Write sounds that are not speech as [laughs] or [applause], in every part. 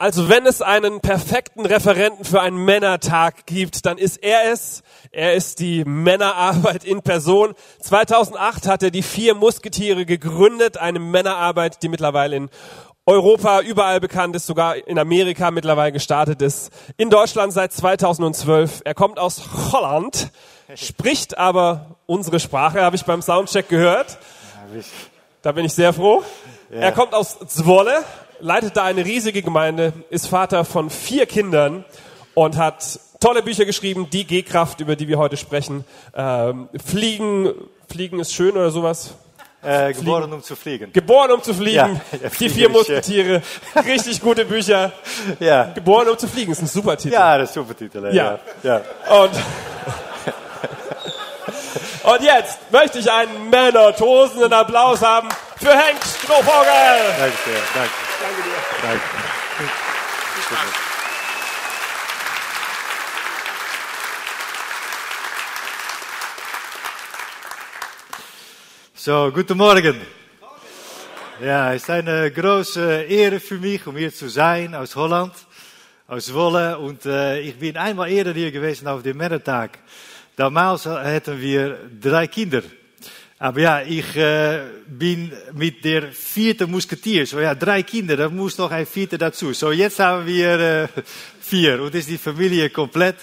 Also wenn es einen perfekten Referenten für einen Männertag gibt, dann ist er es. Er ist die Männerarbeit in Person. 2008 hat er die vier Musketiere gegründet, eine Männerarbeit, die mittlerweile in Europa überall bekannt ist, sogar in Amerika mittlerweile gestartet ist, in Deutschland seit 2012. Er kommt aus Holland, spricht aber unsere Sprache, habe ich beim Soundcheck gehört. Da bin ich sehr froh. Er kommt aus Zwolle, leitet da eine riesige Gemeinde, ist Vater von vier Kindern und hat tolle Bücher geschrieben, die G-Kraft, über die wir heute sprechen. Ähm, Fliegen, Fliegen ist schön oder sowas. Äh, geboren um zu fliegen. Geboren um zu fliegen. Ja, ja, die vier Musketiere. Richtig gute Bücher. Ja, Geboren um zu fliegen ist ein super Titel. ja das ist super Titel. hè. Ja. ja. Und, [laughs] und jetzt möchte ich einen männertosenden Applaus haben für Henk Strohvogel. Danke sehr. Danke. Danke dir. Danke. So, guten Morgen. Ja, es ist eine große Ehre für mich, um hier zu sein, aus Holland, aus Wolle. Und äh, ich bin einmal eerder hier gewesen auf dem Männertag. Damals hatten wir drei Kinder. Aber ja, ich äh, bin mit der vierten Musketier. So ja, drei Kinder, da muss noch ein vierter dazu. So, jetzt haben wir äh, vier und ist die Familie komplett.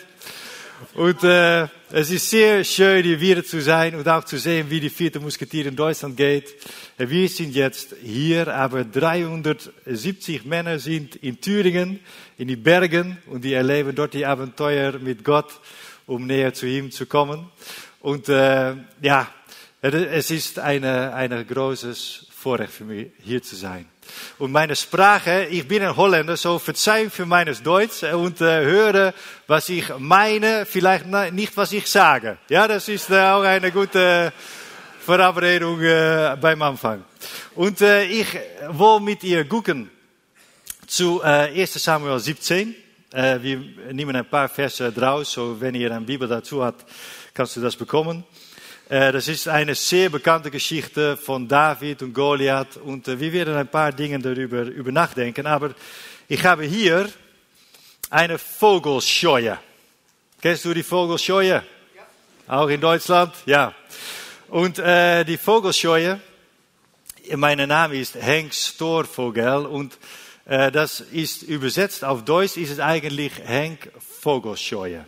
Und äh, es ist sehr schön, hier wieder zu sein und auch zu sehen, wie die vierte Musketier in Deutschland geht. Wir sind jetzt hier, aber 370 Männer sind in Thüringen, in die Bergen, und die erleben dort die Abenteuer mit Gott, um näher zu ihm zu kommen. Und äh, ja, es ist eine, eine großes Vorrecht für mich, hier zu sein. Und meine Sprache, ich bin ein Holländer, so Verzeihung für meines Deutsch und äh, höre, was ich meine, vielleicht nicht, was ich sage. Ja, das ist äh, auch eine gute Verabredung äh, beim Anfang. Und äh, ich will mit ihr gucken zu äh, 1 Samuel 17. Äh, wir nehmen ein paar Verse draus, so wenn ihr eine Bibel dazu habt, kannst du das bekommen. Äh, das ist eine sehr bekannte Geschichte von David und Goliath und wir werden ein paar Dinge darüber über nachdenken. Aber ich habe hier eine Vogelscheue. Kennst du die Vogelscheue? Auch in Deutschland? Ja. Und äh, die Vogelscheue, mein Name ist Henk Storvogel und das ist übersetzt auf Deutsch ist es eigentlich Henk Vogelscheue.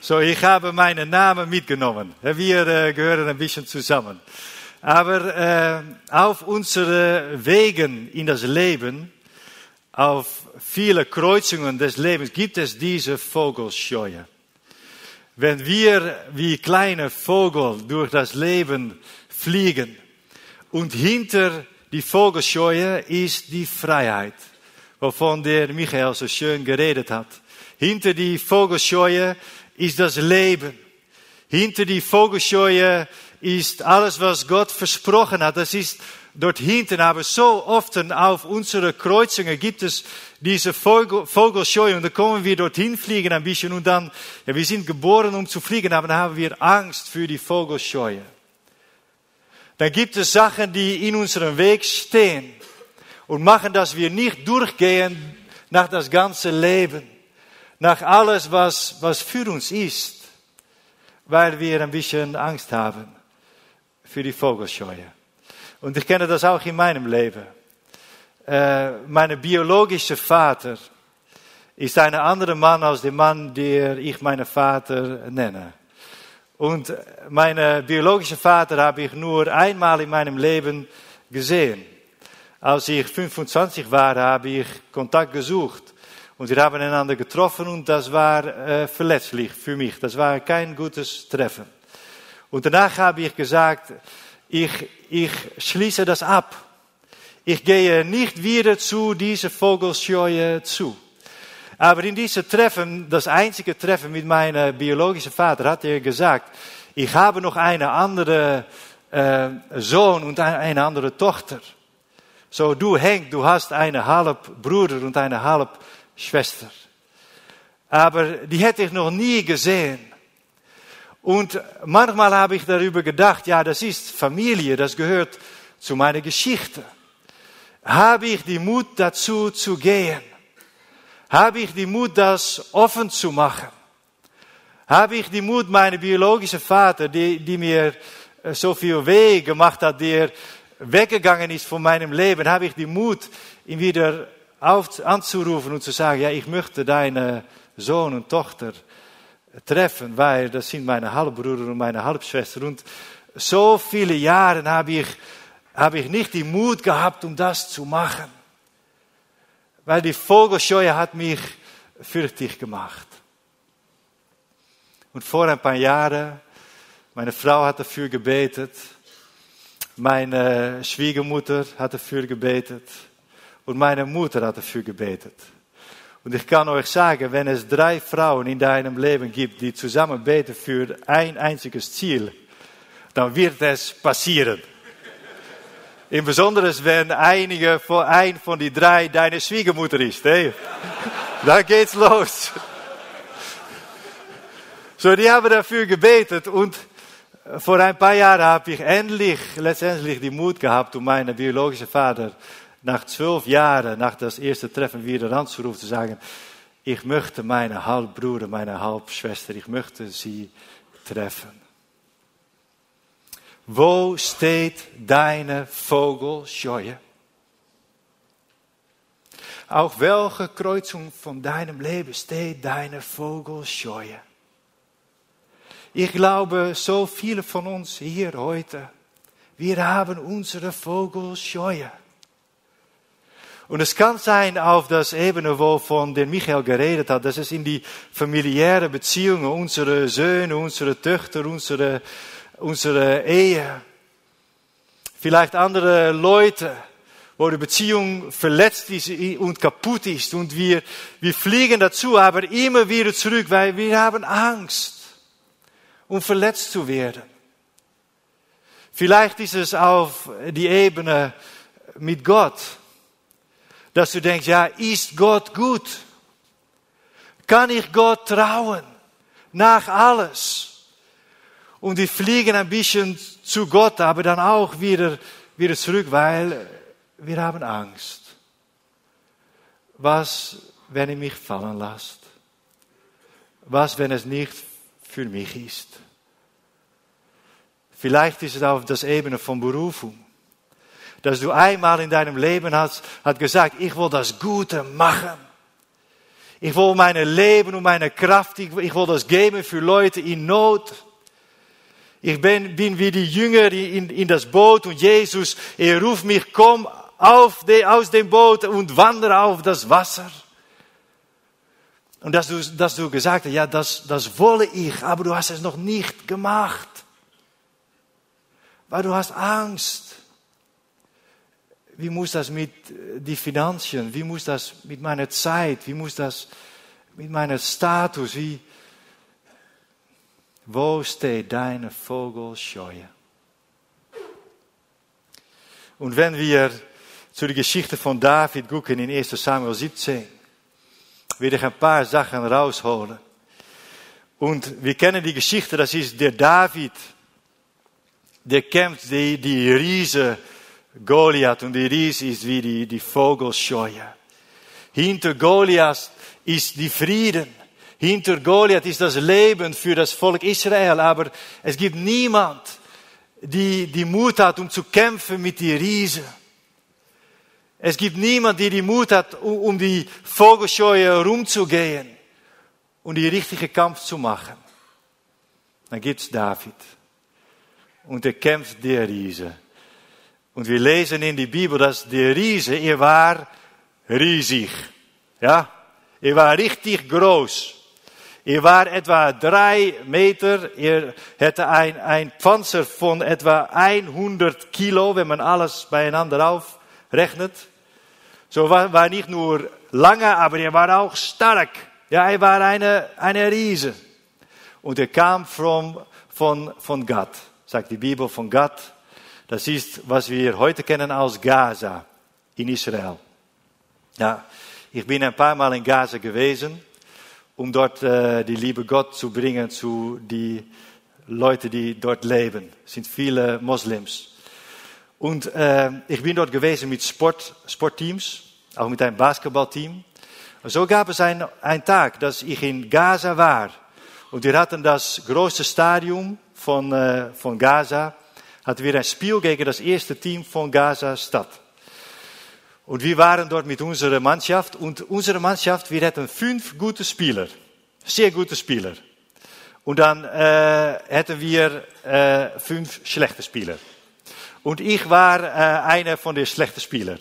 So, ich habe meinen Namen mitgenommen. Wir äh, gehören ein bisschen zusammen. Aber äh, auf unseren Wegen in das Leben, auf viele Kreuzungen des Lebens gibt es diese Vogelscheue. Wenn wir wie kleine Vogel durch das Leben fliegen und hinter die Vogelscheue ist die Freiheit, wovon der Michael so schön geredet hat. Hinter die Vogelscheue ist das Leben. Hinter die Vogelscheue ist alles, was Gott versprochen hat. Das ist dort hinten. Aber so oft auf unsere Kreuzungen gibt es diese Vogel, Vogelscheue und da kommen wir dorthin fliegen ein bisschen und dann, ja, wir sind geboren, um zu fliegen, aber dann haben wir Angst für die Vogelscheue. Dann gibt es Sachen, die in unserem Weg stehen und machen, dass wir nicht durchgehen nach das ganze Leben, nach alles, was, was für uns ist, weil wir ein bisschen Angst haben für die Vogelscheue. Und ich kenne das auch in meinem Leben. Äh, mein biologischer Vater ist ein anderer Mann als der Mann, der ich meinen Vater nenne. Und meinen biologischen Vater habe ich nur einmal in meinem Leben gesehen. Als ich 25 war, habe ich Kontakt gesucht. Und wir haben einander getroffen und das war äh, verletzlich für mich. Das war kein gutes Treffen. Und danach habe ich gesagt, ich, ich schließe das ab. Ich gehe nicht wieder zu dieser Vogelscheue zu. Aber in diesem Treffen, das einzige Treffen mit meinem biologischen Vater, hat er gesagt, ich habe noch eine andere äh, Sohn und eine andere Tochter. So, du Henk, du hast eine halb Bruder und eine halb Schwester. Aber die hätte ich noch nie gesehen. Und manchmal habe ich darüber gedacht, ja, das ist Familie, das gehört zu meiner Geschichte. Habe ich die Mut dazu zu gehen? Habe ich die Mut, das offen zu machen? Habe ich die Mut, meine biologische Vater, die, die mir so viel weh gemacht hat, der weggegangen ist von meinem Leben, habe ich die Mut, ihn wieder auf, anzurufen und zu sagen, ja, ich möchte deine Sohn und Tochter treffen, weil das sind meine Halbbruder und meine Halbschwester. Und so viele Jahre habe ich, habe ich nicht die Mut gehabt, um das zu machen. Weil die Vogelscheue hat mich fürchtig gemacht. Und vor ein paar Jahren, meine Frau hat dafür gebetet, meine Schwiegermutter hat dafür gebetet und meine Mutter hat dafür gebetet. Und ich kann euch sagen, wenn es drei Frauen in deinem Leben gibt, die zusammen beten für ein einziges Ziel, dann wird es passieren. Im Besonderen, wenn einige von, ein von die drei deine Schwiegermutter ist. Hey? Dann geht's los. So, die haben dafür gebetet und vor ein paar Jahren habe ich endlich, letztendlich die Mut gehabt, um meinen biologischen Vater nach zwölf Jahren, nach das erste Treffen wieder anzurufen, zu sagen, ich möchte meine Halbbruder, meine Halbschwester, ich möchte sie treffen. Wo steht deine Vogelscheue? Auf welche Kreuzung von deinem Leben steht deine Vogelscheue? Ich glaube, so viele von uns hier heute, wir haben unsere Vogelscheue. Und es kann sein auf das Ebene, wovon der Michael geredet hat, dass es in die familiäre Beziehungen, unsere Söhne, unsere Töchter, unsere, unsere Ehe, vielleicht andere Leute, wo die Beziehung verletzt ist und kaputt ist und wir, wir fliegen dazu, aber immer wieder zurück, weil wir haben Angst um verletzt zu werden. Vielleicht ist es auf die Ebene mit Gott, dass du denkst, ja, ist Gott gut? Kann ich Gott trauen? Nach alles. Und wir fliegen ein bisschen zu Gott, aber dann auch wieder, wieder zurück, weil wir haben Angst. Was, wenn er mich fallen lässt? Was, wenn es nicht für mich ist. Vielleicht ist es auf das Ebene von Berufung. Dass du einmal in deinem Leben hast, hat gesagt, ich will das Gute machen. Ich will mein Leben und meine Kraft, ich, ich will das geben für Leute in Not. Ich bin, bin wie die Jünger in, in das Boot und Jesus, er ruft mich, komm auf de, aus dem Boot und wandere auf das Wasser. Und dass du, dass du gesagt hast, ja, das, das wolle ich, aber du hast es noch nicht gemacht. Weil du hast Angst. Wie muss das mit die Finanzen? Wie muss das mit meiner Zeit? Wie muss das mit meinem Status? Wie, wo steht deine Vogelscheue? Und wenn wir zu der Geschichte von David gucken in 1 Samuel 17, will ich ein paar Sachen rausholen. Und wir kennen die Geschichte, das ist der David, der kämpft die, die Riese Goliath und die Riese ist wie die, die Vogelscheue. Hinter Goliath ist die Frieden. Hinter Goliath ist das Leben für das Volk Israel. Aber es gibt niemand, die die Mut hat, um zu kämpfen mit die Riese. Es gibt niemand, der die Mut hat, um die Vogelscheue rumzugehen und die richtige Kampf zu machen. Dann gibt's David. Und er kämpft der Riese. Und wir lesen in die Bibel, dass der Riese, er war riesig. Ja? Er war richtig groß. Er war etwa drei Meter. Er hatte ein, ein Panzer von etwa 100 Kilo, wenn man alles beieinander aufrechnet. So war, war nicht nur lange, aber er war auch stark. Ja, er war eine, eine Riese. Und er kam von, von, von Gott, sagt die Bibel von Gott. Das ist, was wir heute kennen als Gaza in Israel. Ja, ich bin ein paar Mal in Gaza gewesen, um dort äh, die liebe Gott zu bringen zu die Leute, die dort leben. Es sind viele Moslems. Und äh, ich bin dort gewesen mit Sport, Sportteams, auch mit einem Basketballteam. so gab es ein, ein Tag, dass ich in Gaza war. Und wir hatten das größte Stadion von, äh, von Gaza. Hatten wir ein Spiel gegen das erste Team von Gaza Stadt. Und wir waren dort mit unserer Mannschaft. Und unsere Mannschaft, wir hatten fünf gute Spieler. Sehr gute Spieler. Und dann äh, hätten wir äh, fünf schlechte Spieler. Und ich war äh, einer von den schlechten Spielern.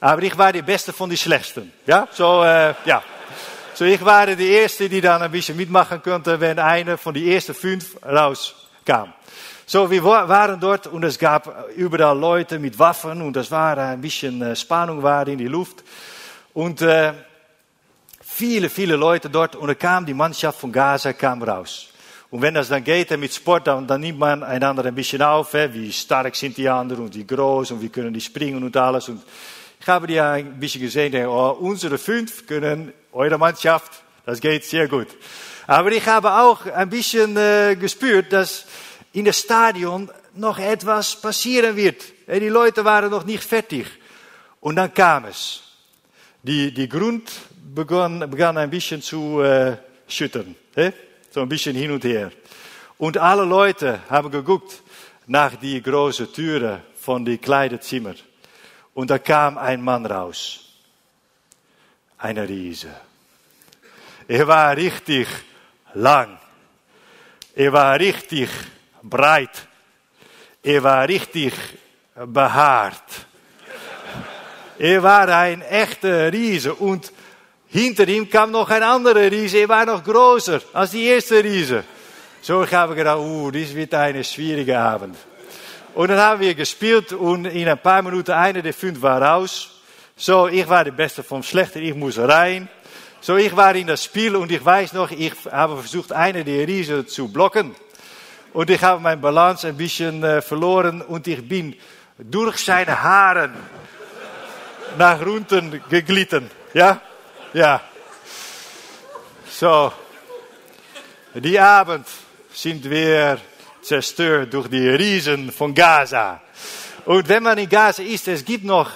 Aber ich war die beste von den schlechten. Ja, so, äh, ja. So, ich war die erste, die dann ein bisschen mitmachen konnte, wenn einer von den ersten fünf rauskam. So, wir waren dort und es gab überall Leute mit Waffen und es war ein bisschen äh, Spannung war in die Luft. Und äh, viele, viele Leute dort und da kam die Mannschaft von Gaza kam raus. Und wenn das dann geht mit Sport, dann, dann nimmt man einander ein bisschen auf, hè, wie stark sind die anderen und wie groß und wie können die springen und alles. Und ich habe die ein bisschen gesehen, denke, oh, unsere fünf können, eure Mannschaft, das geht sehr gut. Aber ich habe auch ein bisschen äh, gespürt, dass in das Stadion noch etwas passieren wird. Die Leute waren noch nicht fertig. Und dann kam es. Die, die Grund begann, begann ein bisschen zu äh, schüttern. Hè? So ein bisschen hin und her. Und alle Leute haben geguckt nach die große Türe von die kleinen Zimmer. Und da kam ein Mann raus. Eine Riese. Er war richtig lang. Er war richtig breit. Er war richtig behaart. Er war ein echter Riese und hinter ihm kam noch ein anderer Riese. Er war noch größer als die erste Riese. So ich habe gedacht, uh, dies wird ein schwieriger Abend. Und dann haben wir gespielt und in ein paar Minuten einer der fünf war raus. So, ich war der Beste vom Schlechten, ich muss rein. So, ich war in das Spiel und ich weiß noch, ich habe versucht, einer der Riesen zu blocken. Und ich habe mijn Balance ein bisschen äh, verloren und ich bin durch seine Haaren nach unten geglitten. Ja? Ja. So. Die Abend sind wir zerstört durch die Riesen von Gaza. Und wenn man in Gaza ist, es gibt noch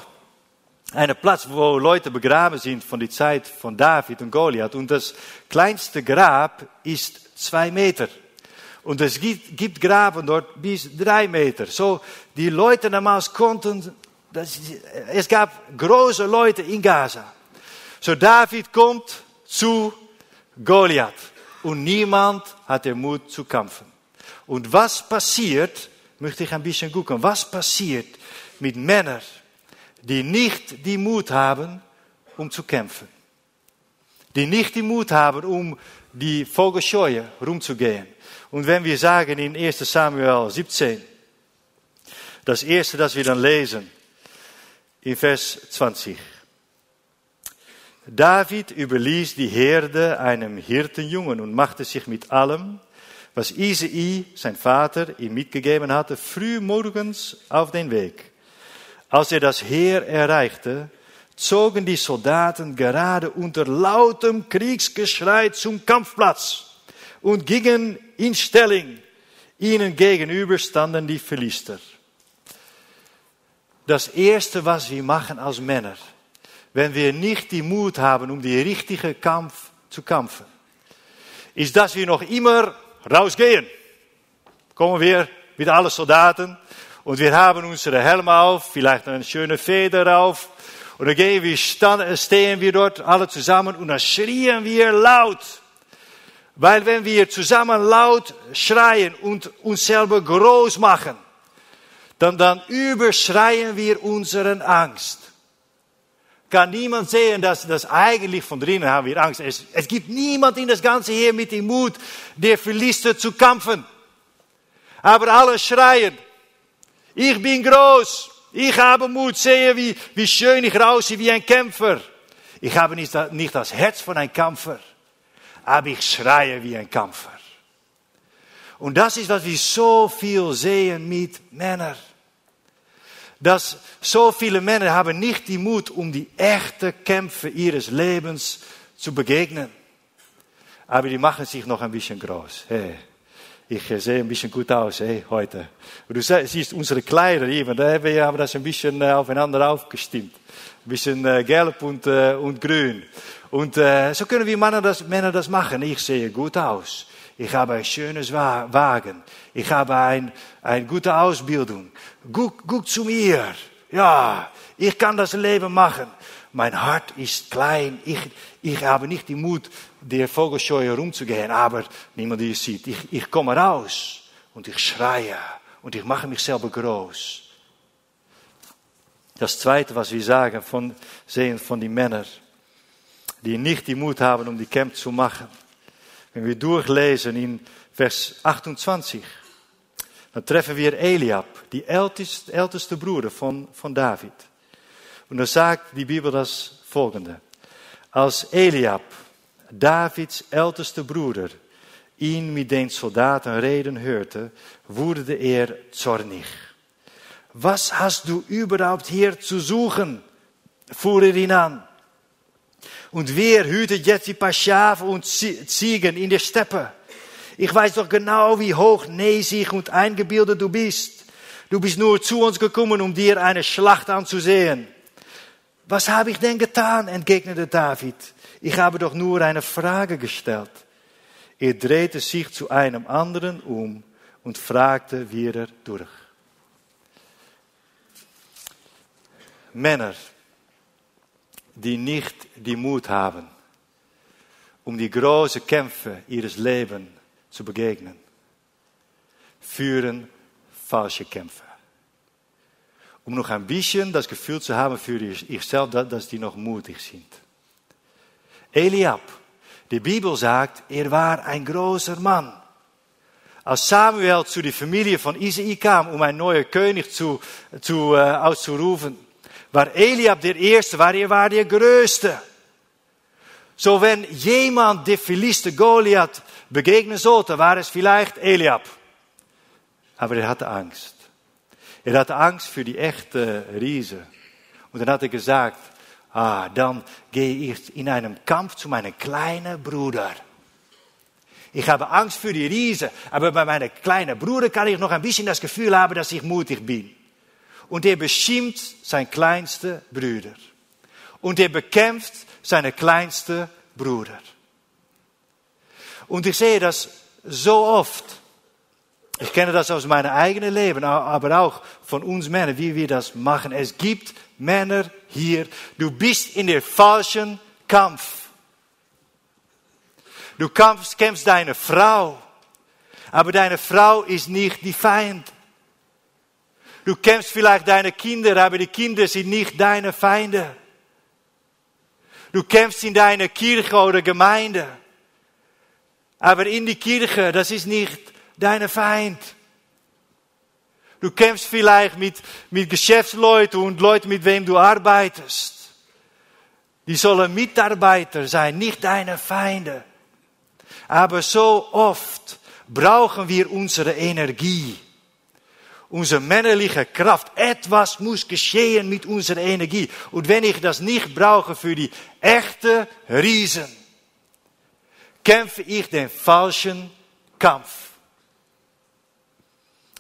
einen Platz, wo Leute begraben sind von der Zeit von David und Goliath. Und das kleinste Grab ist zwei Meter. Und es gibt, gibt Graben dort bis drei Meter. So, die Leute damals konnten, das, es gab große Leute in Gaza. So, David kommt zu Goliath. Und niemand hat den Mut zu kämpfen. Und was passiert, möchte ich ein bisschen gucken, was passiert mit Männern, die nicht die Mut haben, um zu kämpfen? Die nicht die Mut haben, um die Vogelscheue rumzugehen. Und wenn wir sagen in 1 Samuel 17, das erste, das wir dann lesen, in Vers 20. David überließ die Herde einem Hirtenjungen und machte sich mit allem, was Isai, sein Vater, ihm mitgegeben hatte, früh morgens auf den Weg. Als er das Heer erreichte, zogen die Soldaten gerade unter lautem Kriegsgeschrei zum Kampfplatz und gingen in Stellung. Ihnen gegenüber standen die Philister. Das erste, was wir machen als Männer, wenn wir nicht die Mut haben, um die richtige Kampf zu kämpfen, ist, dass wir noch immer rausgehen. Kommen wir mit allen Soldaten und wir haben unsere Helme auf, vielleicht eine schöne Feder auf. Und gehen wir, stehen wir dort alle zusammen und dann schrien wir laut. Weil wenn wir zusammen laut schreien und uns selber groß machen, dann, dann überschreien wir unseren Angst. Kann niemand sehen, dass das eigentlich von drinnen haben wir Angst. Es, es gibt niemand in das Ganze hier mit dem Mut, der Philister zu kämpfen. Aber alle schreien, ich bin groß, ich habe Mut, sehe wie, wie schön ich raussehe wie ein Kämpfer. Ich habe nicht, nicht das Herz von einem Kämpfer aber ich schreie wie ein Kämpfer. Und das ist, was wir so viel sehen mit Männern. Dass so viele Männer haben nicht die Mut, um die echte Kämpfe ihres Lebens zu begegnen. Aber die machen sich noch ein bisschen groß. Hey, ich sehe ein bisschen gut aus hey, heute. Du siehst unsere Kleider hier, da haben wir das ein bisschen äh, aufeinander aufgestimmt. Ein bisschen gelb und, und grün. Und so können wir Männer das, Männer das machen. Ich sehe gut aus. Ich habe ein schönes Wagen. Ich habe ein, eine gute Ausbildung. Guck, guck zu mir. Ja, ich kann das Leben machen. Mein Hart ist klein. Ich, ich habe nicht den Mut, der Vogelscheu herumzugehen, aber niemand die sieht. Ich, ich komme raus und ich schreie und ich mache mich selber groß. Das Zweite, was wir sagen, von, sehen von den Männern, die nicht die Mut haben, um die Camp zu machen. Wenn wir durchlesen in Vers 28, dann treffen wir Eliab, die älteste, älteste Bruder von, von David. Und dann sagt die Bibel das folgende. Als Eliab, Davids älteste Bruder, ihn mit den Soldaten reden hörte, wurde er zornig. Was hast du überhaupt hier zu suchen? fuhr er ihn an. Und wer hütet jetzt die paar Schafe und Ziegen in der Steppe? Ich weiß doch genau, wie hochnäsig und eingebildet du bist. Du bist nur zu uns gekommen, um dir eine Schlacht anzusehen. Was habe ich denn getan? entgegnete David. Ich habe doch nur eine Frage gestellt. Er drehte sich zu einem anderen um und fragte wieder durch. Männer, die nicht die Mut haben, um die großen Kämpfe ihres Lebens zu begegnen, führen falsche Kämpfe. Um noch ein bisschen das Gefühl zu haben für zichzelf, dass die noch mutig sind. Eliab, die Bibel sagt, er war ein großer Mann. Als Samuel zu der Familie von Isaïe kam, um einen neuen König zu, zu, äh, auszurufen, war Eliab der Erste, war er war der Größte. So wenn jemand der Philister Goliath begegnen sollte, war es vielleicht Eliab. Aber er hatte Angst. Er hatte Angst für die echte Riese. Und dann hat er gesagt, ah, dann gehe ich in einem Kampf zu meinem kleinen Bruder. Ich habe Angst für die Riese, aber bei meinem kleinen Bruder kann ich noch ein bisschen das Gefühl haben, dass ich mutig bin. Und er beschimpft sein kleinste Bruder. Und er bekämpft seine kleinste Bruder. Und ich sehe das so oft. Ich kenne das aus meinem eigenen Leben, aber auch von uns Männern, wie wir das machen. Es gibt Männer hier, du bist in der falschen Kampf. Du kämpfst, kämpfst deine Frau, aber deine Frau ist nicht die Feind. Du kämpfst vielleicht deine Kinder, aber die Kinder sind nicht deine Feinde. Du kämpfst in deiner Kirche oder Gemeinde. Aber in die Kirche, das ist nicht deine Feind. Du kämpfst vielleicht mit, mit Geschäftsleuten und Leuten, mit wem du arbeitest. Die sollen Mitarbeiter sein, nicht deine Feinde. Aber so oft brauchen wir unsere Energie unsere männliche Kraft. Etwas muss geschehen mit unserer Energie. Und wenn ich das nicht brauche für die echte Riesen, kämpfe ich den falschen Kampf.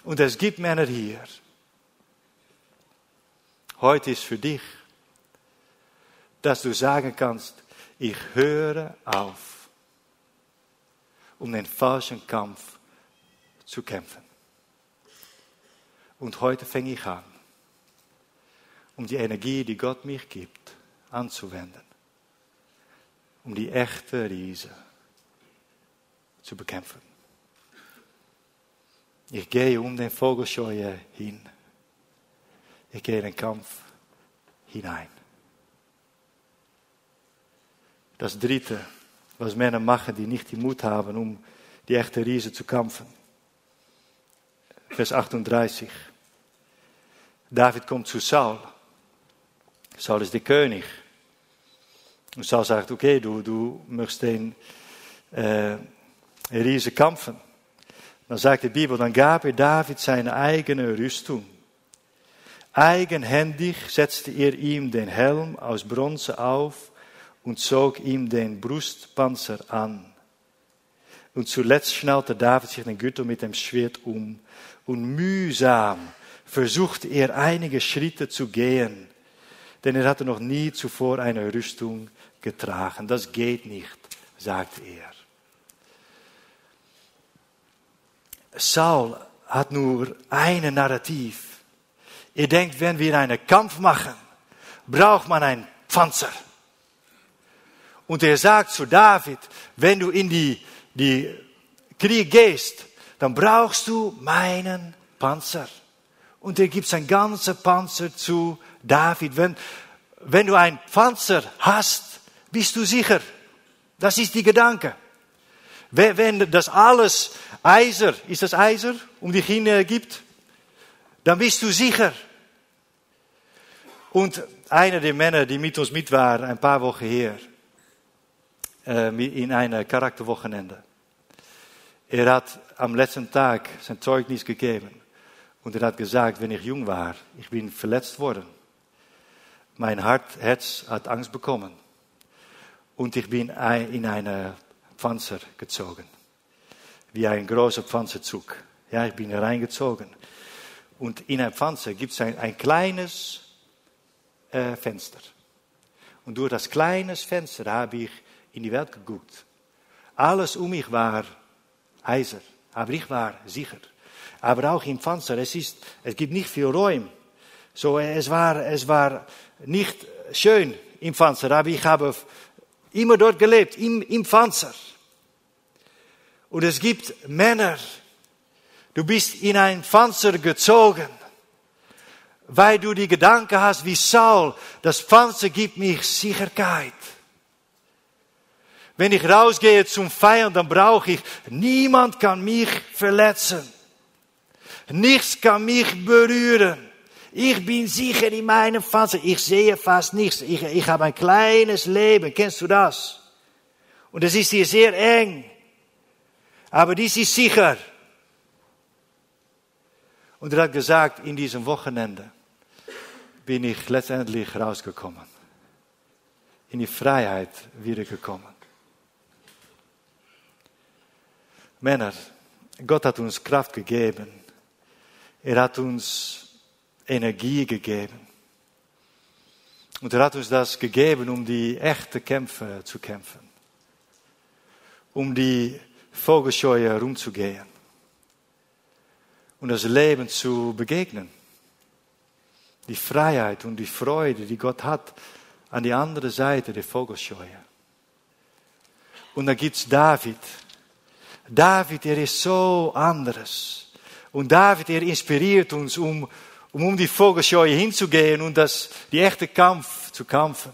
Und es gibt Männer hier. Heute ist für dich, dass du sagen kannst, ich höre auf, um den falschen Kampf zu kämpfen. Und heute fange ich an, um die Energie, die Gott mich gibt, anzuwenden. Um die echte Riese zu bekämpfen. Ich gehe um den Vogelscheuer hin. Ich gehe in den Kampf hinein. Das dritte, was Männer machen, die nicht die Mut haben, um die echte Riese zu kämpfen. Vers 38. David kommt zu Saul. Saul ist der König. Und Saul sagt, okay, du, du möchtest den äh, Riese kämpfen. Dann sagt die Bibel, dann gab er David seine eigene Rüstung. Eigenhändig setzte er ihm den Helm aus Bronze auf und zog ihm den Brustpanzer an. Und zuletzt schnallte David sich den Gürtel mit dem Schwert um und mühsam versuchte er einige Schritte zu gehen, denn er hatte noch nie zuvor eine Rüstung getragen. Das geht nicht, sagt er. Saul hat nur ein Narrativ. Er denkt, wenn wir einen Kampf machen, braucht man einen Panzer. Und er sagt zu David, wenn du in die, die Krieg gehst, dann brauchst du meinen Panzer. Und er gibt sein ganzer Panzer zu David. Wenn, wenn du einen Panzer hast, bist du sicher. Das ist die Gedanke. Wenn das alles Eiser, ist das Eiser, um dich hin gibt, dann bist du sicher. Und einer der Männer, die mit uns mit waren, ein paar Wochen her, äh, in einem Charakterwochenende, er hat am letzten Tag sein Zeugnis gegeben. Und er hat gesagt, wenn ich jung war, ich bin verletzt worden. Mein Hart, Herz hat Angst bekommen. Und ich bin in eine Panzer gezogen. Wie ein großer Panzerzug. Ja, ich bin reingezogen. Und in einem Panzer gibt es ein, ein kleines äh, Fenster. Und durch das kleine Fenster habe ich in die Welt geguckt. Alles um mich war Eiser, aber ich war sicher. Aber auch im Panzer, es, ist, es gibt nicht viel Räume. So, es, war, es war nicht schön im Panzer, aber ich habe immer dort gelebt, im, im Panzer. Und es gibt Männer, du bist in ein Panzer gezogen, weil du die Gedanken hast wie Saul, das Panzer gibt mich Sicherheit. Wenn ich rausgehe zum Feiern, dann brauche ich, niemand kann mich verletzen. Nichts kann mich berühren. Ich bin sicher in meinem Panzer. Ich sehe fast nichts. Ich, ich habe ein kleines Leben. Kennst du das? Und es ist hier sehr eng. Aber dies ist sicher. Und er hat gesagt, in diesem Wochenende bin ich letztendlich rausgekommen. In die Freiheit wiedergekommen. Männer, Gott hat uns Kraft gegeben. Er hat uns Energie gegeben. Und er hat uns das gegeben, um die echte Kämpfe zu kämpfen. Um die Vogelscheue herumzugehen. Und das Leben zu begegnen. Die Freiheit und die Freude, die Gott hat an die andere Seite der Vogelscheue. Und da gibt's David. David, er ist so anderes. Und David, er inspiriert uns, um, um um die Vogelscheue hinzugehen und das, die echte Kampf zu kämpfen.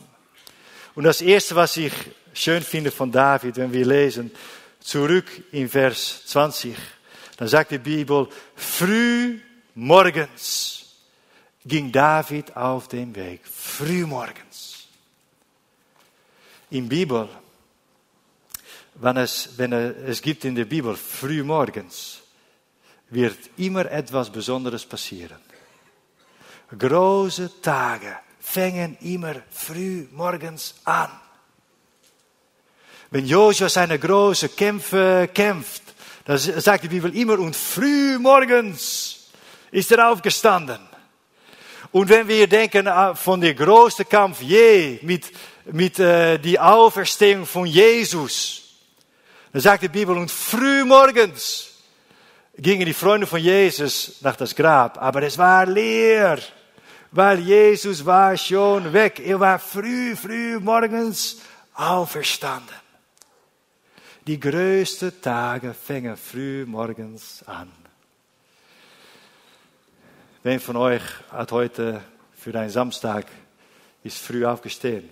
Und das erste, was ich schön finde von David, wenn wir lesen, zurück in Vers 20, dann sagt die Bibel, früh morgens ging David auf den Weg. Früh morgens. In Bibel, wenn es, wenn es gibt in der Bibel früh morgens, wird immer etwas Besonderes passieren. Große Tage fangen immer früh morgens an. Wenn Joshua seine große Kämpfe kämpft, dann sagt die Bibel immer, und früh morgens ist er aufgestanden. Und wenn wir denken ah, von der größten Kampf je mit, mit äh, die Auferstehung von Jesus, dann sagt die Bibel, und früh morgens gingen die Freunde von Jesus nach das Grab, aber es war leer, weil Jesus war schon weg. Er war früh, früh morgens auferstanden. Die größten Tage fängen früh morgens an. Wer von euch hat heute für einen Samstag ist früh aufgestehen?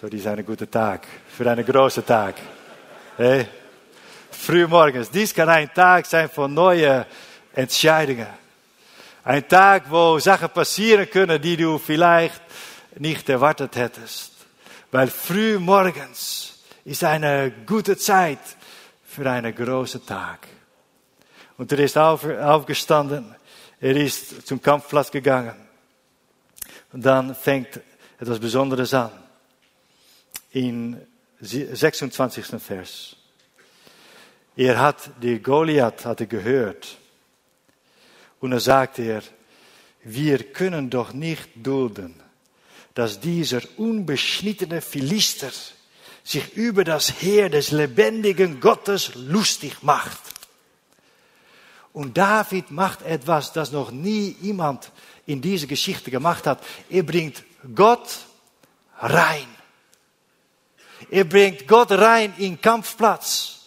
So, die zijn een gute Tag, für einen großen Tag. Hey? Frühmorgens. Dies kann ein Tag sein von neuen Entscheidungen. Ein Tag, wo Sachen passieren können, die du vielleicht nicht erwartet hättest. Weil frühmorgens ist eine gute Zeit für einen großen Tag. Und er ist aufgestanden, er ist zum Kampfplatz gegangen. Und dann fängt etwas Besonderes an. In 26. Vers. Er hat die Goliath hatte gehört. Und er sagte er, wir können doch nicht dulden, dass dieser unbeschnittene Philister sich über das Heer des lebendigen Gottes lustig macht. Und David macht etwas, das noch nie jemand in dieser Geschichte gemacht hat. Er bringt Gott rein. Er bringt Gott rein in Kampfplatz.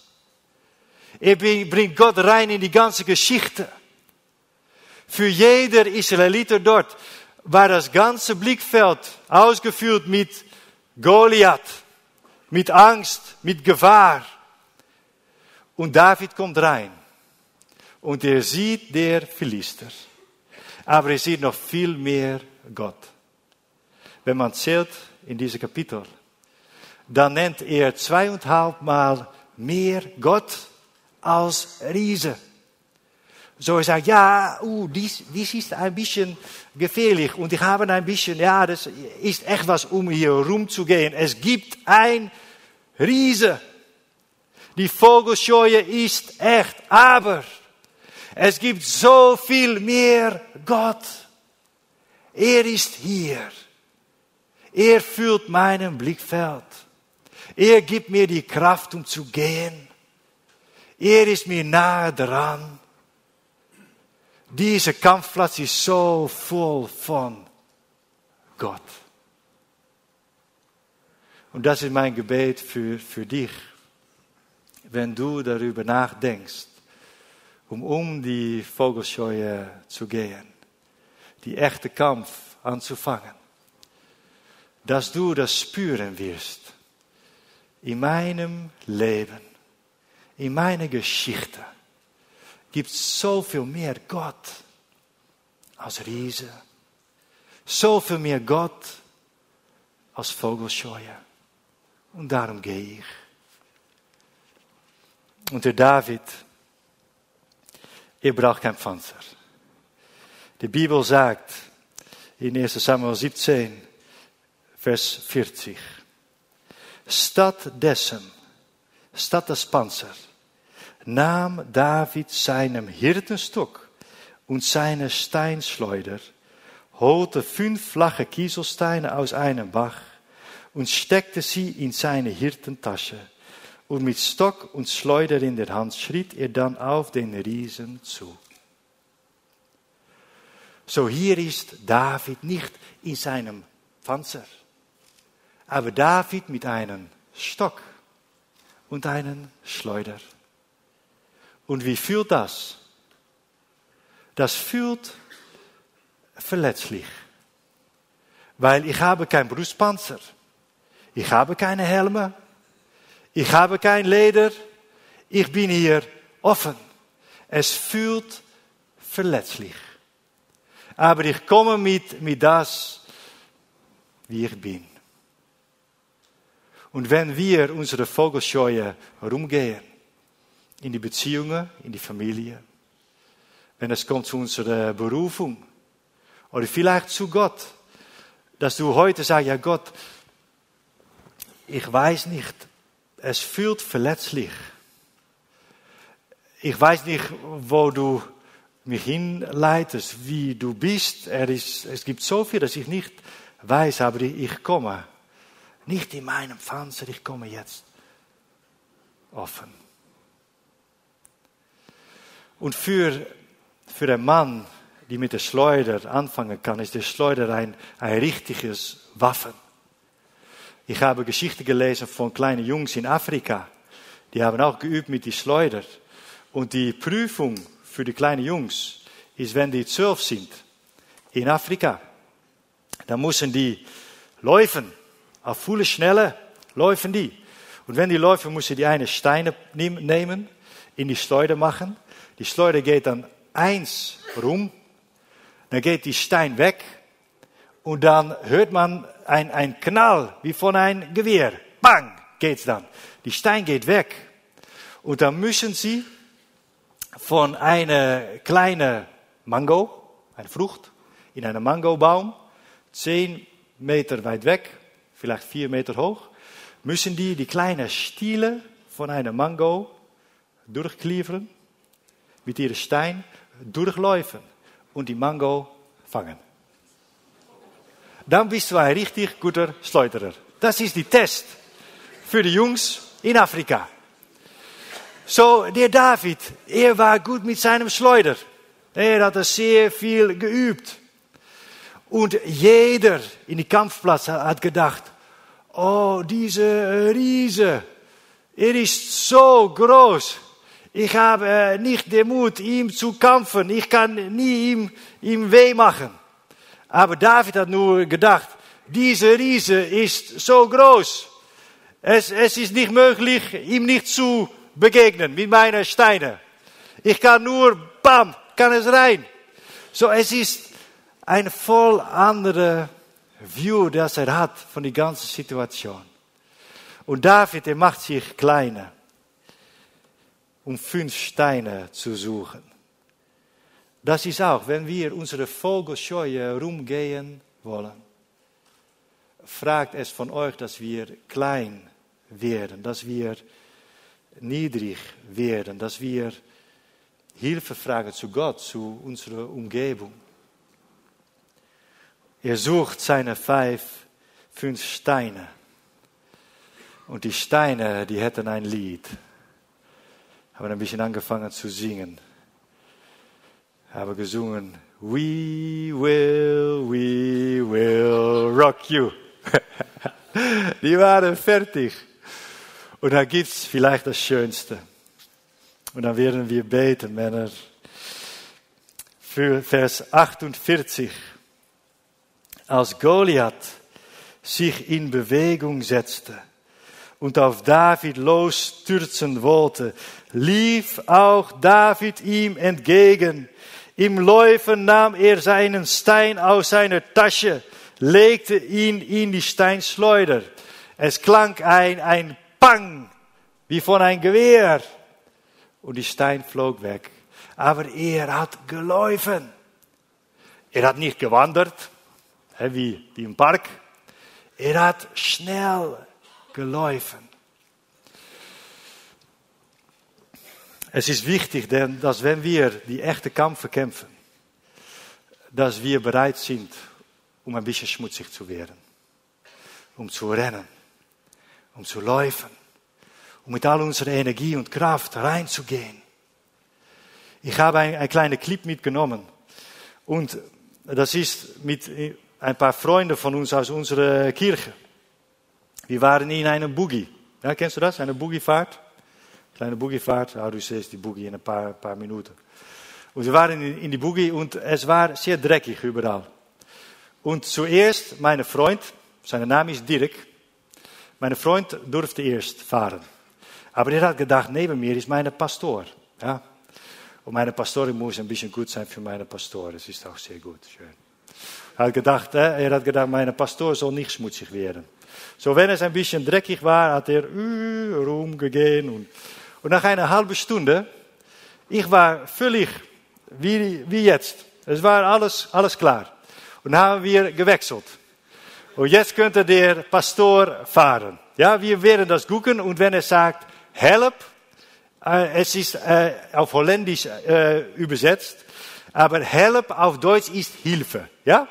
Er bringt Gott rein in die ganze Geschichte. Für jeder Israeliter dort war das ganze Blickfeld ausgefüllt mit Goliath, mit Angst, mit Gefahr. Und David kommt rein und er sieht der Philister. Aber er sieht noch viel mehr Gott. Wenn man zählt in diesem Kapitel, dann nennt er zweieinhalb Mal mehr Gott als Riese. So er sagt, ja, uh, dies, dies ist ein bisschen gefährlich und ich habe ein bisschen, ja, das ist echt was, um hier rumzugehen. Es gibt ein Riese. Die Vogelscheue ist echt, aber es gibt so viel mehr Gott. Er ist hier. Er fühlt meinen Blickfeld. Er gibt mir die Kraft, um zu gehen. Er ist mir nahe dran. Dieser Kampfplatz ist so voll von Gott. Und das ist mein Gebet für, für dich, wenn du darüber nachdenkst, um um die Vogelscheue zu gehen, die echte Kampf anzufangen, dass du das spüren wirst in meinem Leben, in meiner Geschichte gibt so viel mehr Gott als Riese. So viel mehr Gott als Vogelscheue. Und darum gehe ich. Und der David, er braucht kein Panzer. Die Bibel sagt in 1 Samuel 17, Vers 40, stattdessen, statt des Panzer, nahm David seinem Hirtenstock und seine Steinschleuder, holte fünf flache Kieselsteine aus einem Bach und steckte sie in seine Hirtentasche. Und mit Stock und Schleuder in der Hand schritt er dann auf den Riesen zu. So hier ist David nicht in seinem Panzer, aber David mit einem Stock und einem Schleuder. Und wie fühlt das? Das fühlt verletzlich. Weil ich habe kein Brustpanzer. Ich habe keine Helme. Ich habe kein Leder. Ich bin hier offen. Es fühlt verletzlich. Aber ich komme mit, mit das, wie ich bin. Und wenn wir unsere Vogelscheue rumgehen, in die Beziehungen, in die Familie. Wenn es kommt zu unserer Berufung oder vielleicht zu Gott, dass du heute sagst, ja Gott, ich weiß nicht, es fühlt verletzlich. Ich weiß nicht, wo du mich hinleitest, wie du bist. Er es gibt so viel, dass ich nicht weiß, aber ich komme. Nicht in meinem Panzer, ich komme jetzt offen. Und für, für einen Mann, die mit der Schleuder anfangen kann, ist der Schleuder ein, ein richtiges Waffen. Ich habe Geschichten gelesen von kleinen Jungs in Afrika. Die haben auch geübt mit die Schleuder. Und die Prüfung für die kleinen Jungs ist, wenn die zwölf sind in Afrika, dann müssen die laufen. Auf volle Schnelle laufen die. Und wenn die laufen, müssen die eine Steine nehmen, in die Schleuder machen. Die Schleuder geht dann eins rum, dann geht die Stein weg und dann hört man ein, ein Knall wie von einem Gewehr. Bang geht's dann. Die Stein geht weg und dann müssen sie von einer kleinen Mango, eine Frucht, in einem Mangobaum, zehn Meter weit weg, vielleicht vier Meter hoch, müssen die die kleinen Stiele von einer Mango durchklieveren mit ihrem Stein durchläufen und die Mango fangen. dann bist du ein richtig guter Schleuderer. Das ist die Test für die Jungs in Afrika. So, der David, er war gut mit seinem Schleuder. Er hat sehr viel geübt. Und jeder in die Kampfplatz hat gedacht, oh, diese Riese, er ist so groß. Ich habe nicht den Mut, ihm zu kämpfen. Ich kann nie ihm, ihm weh machen. Aber David hat nur gedacht, diese Riese ist so groß. Es, es ist nicht möglich, ihm nicht zu begegnen mit meinen Steinen. Ich kann nur, bam, kann es rein. So, es ist ein voll andere View, das er hat von der ganzen Situation. Und David, er macht sich kleiner, um fünf Steine zu suchen. Das ist auch, wenn wir unsere Vogelscheue rumgehen wollen, fragt es von euch, dass wir klein werden, dass wir niedrig werden, dass wir Hilfe fragen zu Gott, zu unserer Umgebung. Er sucht seine fünf, fünf Steine. Und die Steine, die hätten ein Lied. Haben ein bisschen angefangen zu singen. Haben gesungen, We will, we will rock you. [laughs] die waren fertig. Und da gibt's vielleicht das Schönste. Und dann werden wir beten, Männer. Für Vers 48. Als Goliath sich in Bewegung setzte und auf David losstürzen wollte, lief auch David ihm entgegen. Im Läufen nahm er seinen Stein aus seiner Tasche, legte ihn in die Steinschleuder. Es klang ein, ein Pang, wie von ein Gewehr. Und die Stein flog weg. Aber er hat geläufen. Er hat nicht gewandert, wie, wie im Park. Er hat schnell geläufen. Es ist wichtig, denn, dass wenn wir die echte Kampf kämpfen, dass wir bereit sind, um ein bisschen schmutzig zu werden, um zu rennen, um zu laufen, um mit all unserer Energie und Kraft reinzugehen. Ich habe ein, ein kleiner Clip mitgenommen und das ist mit ein paar Freunden von uns aus unserer Kirche. Wir waren in einem Boogie. Ja, kennst du das? Eine Boogiefahrt? Kleine Boogiefahrt. Ja, du siehst die Boogie in ein paar, paar Minuten. Und wir waren in, die Boogie und es war sehr dreckig überall. Und zuerst mein Freund, sein Name ist Dirk, mein Freund durfte erst fahren. Aber er hat gedacht, neben mir ist mein Pastor. Ja? Und meine Pastorin muss ein bisschen gut sein für meine Pastor. Das ist auch sehr gut. Schön. Er hat gedacht, er hat gedacht, mein Pastor soll nicht schmutzig werden. So, wenn es ein bisschen dreckig war, hat er rumgegangen. Und, und nach einer halben Stunde, ich war völlig wie, wie jetzt. Es war alles, alles klar. Und haben wir gewechselt. Und jetzt könnte der Pastor fahren. Ja, wir werden das gucken und wenn er sagt, help, es ist äh, auf Holländisch äh, übersetzt, aber help auf Deutsch ist Hilfe. Ja?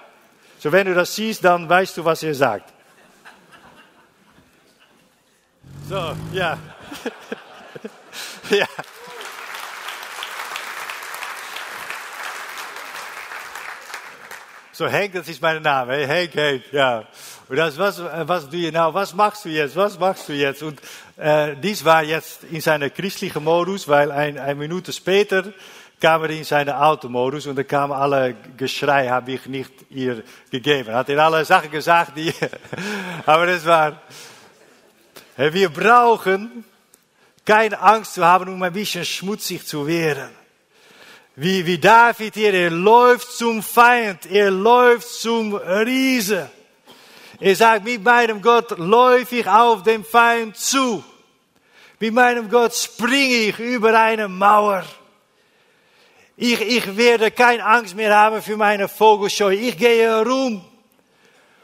So, wenn du das siehst, dann weißt du, was er sagt. So, ja. [laughs] [laughs] ja. So, Henk, das ist mein Name. Hey, Henk, Henk, ja. Und was, was du je nou, was machst du jetzt, was machst du jetzt? Und äh, dies war jetzt in seiner christlichen Modus, weil ein, ein Minute später kam er in seine Automodus und da kamen alle Geschrei, habe ich nicht ihr gegeben. Hat er alle Sachen gesagt, die, aber das war, wir brauchen keine Angst zu haben, um ein bisschen schmutzig zu werden. Wie, wie David hier, er läuft zum Feind, er läuft zum Riese. Er sagt, mit meinem Gott läufe ich auf den Feind zu. Mit meinem Gott springe ich über eine Mauer. Ich, ich werde keine Angst mehr haben für meine Vogelscheu. Ich gehe herum.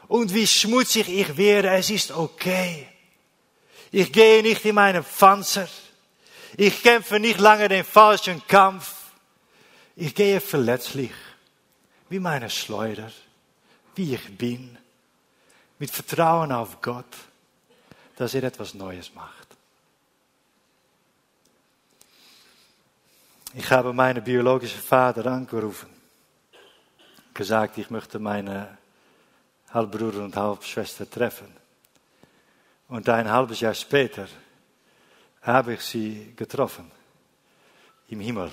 Und wie schmutzig ich werde, es ist okay. Ich gehe nicht in meinen Panzer. Ich kämpfe nicht lange den falschen Kampf. Ich gehe verletzlich, wie meine Schleuder, wie ich bin mit Vertrauen auf Gott, dass er etwas Neues macht. Ich habe meinen biologischen Vater angerufen, gesagt, ich möchte meine Halbbruder und Halbschwester treffen. Und ein halbes Jahr später habe ich sie getroffen im Himmel.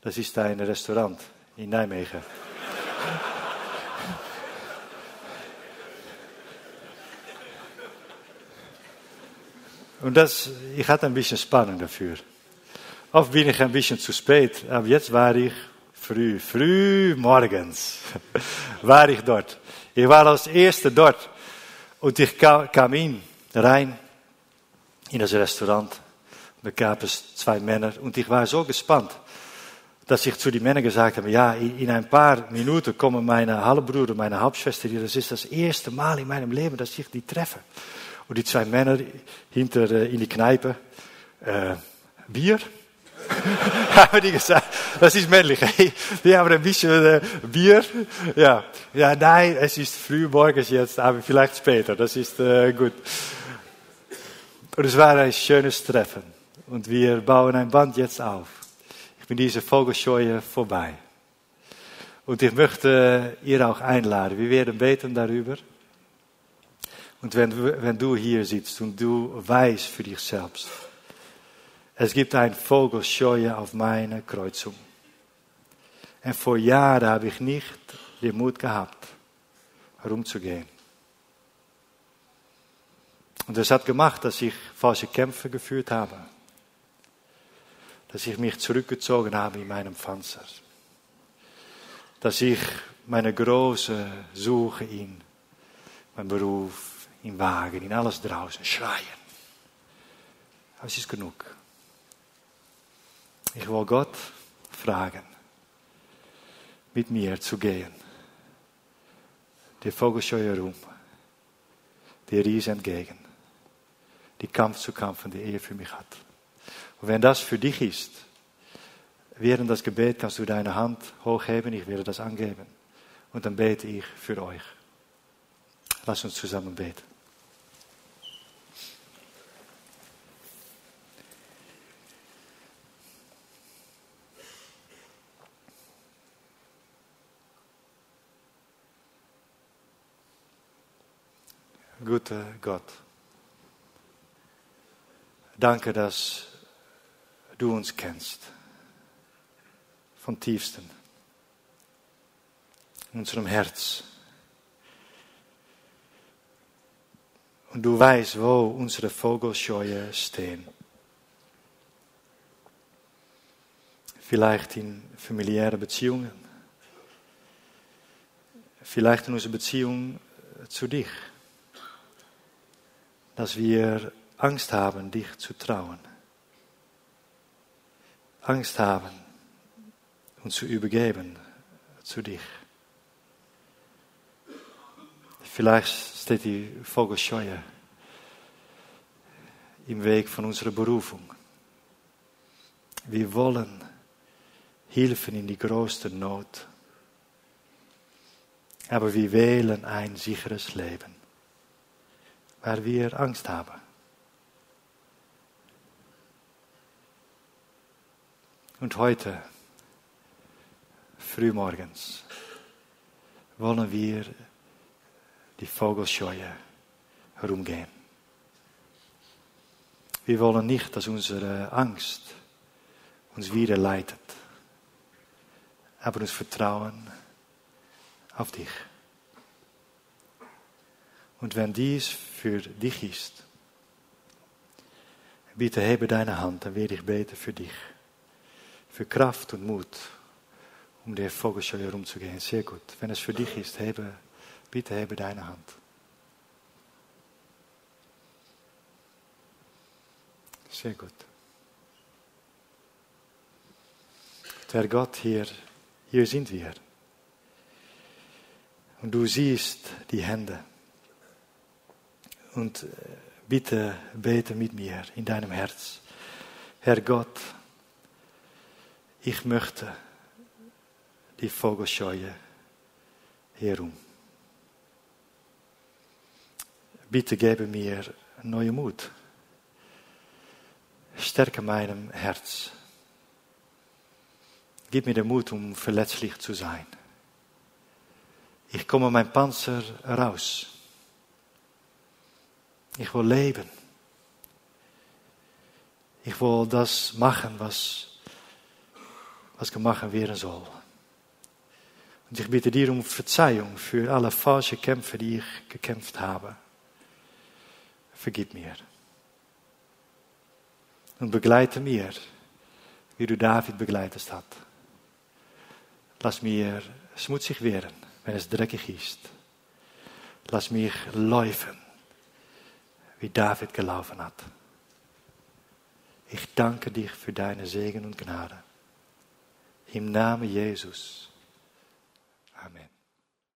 Das ist ein Restaurant in Nijmegen. Und das, ich hatte ein bisschen Spannung dafür. Oft bin ich ein bisschen zu spät, aber jetzt war ich früh, früh morgens [laughs] war ich dort. Ich war als Erste dort und ich kam in, rein in das Restaurant. Da gab es zwei Männer und ich war so gespannt, dass ich zu den Männern gesagt habe, ja, in ein paar Minuten kommen meine Halbbruder, meine Halbschwester hier. Das ist das erste Mal in meinem Leben, dass ich die treffe. Und die zwei Männer hinter äh, in die Kneipe, äh, Bier? [laughs] haben die gesagt, das ist männlich. Wir haben ein bisschen äh, Bier. Ja, ja, nein, es ist früh morgens jetzt, aber vielleicht später. Das ist äh, gut. Und es war ein schönes Treffen. Und wir bauen ein Band jetzt auf. Ich bin diese Vogelscheue vorbei. Und ich möchte ihr auch einladen. Wir werden beten darüber. Und wenn, wenn du hier sitzt und du weißt für dich selbst, es gibt ein Vogelscheue auf meiner Kreuzung. Und vor Jahren habe ich nicht den Mut gehabt, herumzugehen. Und das hat gemacht, dass ich falsche Kämpfe geführt habe. Dass ich mich zurückgezogen habe in meinem Panzer. Dass ich meine große Suche in mein Beruf, in Wagen, in alles draußen, schreien. Aber es ist genug. Ich will Gott fragen, mit mir zu gehen. Die Vogelscheue rum, die Ries entgegen, die Kampf zu kämpfen, die er für mich hat. Und wenn das für dich ist, während das Gebet kannst du deine Hand hochheben, ich werde das angeben. Und dann bete ich für euch. Lass uns zusammen beten. Gute Gott, danke, dass du uns kennst, von tiefsten, in unserem Herz. Und du weißt, wo unsere Vogelscheue stehen. Vielleicht in familiären Beziehungen. Vielleicht in unserer Beziehung zu dich dass wir Angst haben, dich zu trauen. Angst haben, uns zu übergeben zu dich. Vielleicht steht die Vogelscheue im Weg von unserer Berufung. Wir wollen helfen in die größte Not. Aber wir wählen ein sicheres Leben waar wir Angst haben. Und heute, frühmorgens, wollen wir die Vogelscheue herumgehen. Wir wollen nicht, dass unsere Angst uns wieder leitet, aber uns vertrauen auf dich. Und wenn dies für dich ist, bitte hebe deine Hand, dann werde ich beten für dich. Für Kraft und Mut, um der Vogelscheu herumzugehen. Sehr gut. Wenn es für dich ist, hebe, bitte hebe deine Hand. Sehr gut. Herr Gott, hier, hier sind wir. Und du siehst die Hände. Und äh, bitte bete mit mir in deinem Herz. Herr Gott, ich möchte die Vogelscheue herum. bitte gebe mir neue Mut. Stärke meinem Herz. Gib mir den Mut, um verletzlich zu sein. Ich komme mein Panzer raus. Ich will leben. Ich will das machen, was, was gemacht werden soll. Und ich bitte dir um Verzeihung für alle falsche Kämpfe, die ich gekämpft habe. Vergib mir. Und begleite mir, wie du David begleitet hast. Lass mir schmutzig werden, wenn es dreckig ist. Lass mich laufen, wie David gelaufen hat. Ich danke dich für deine Segen und Gnade. Im Namen Jesus.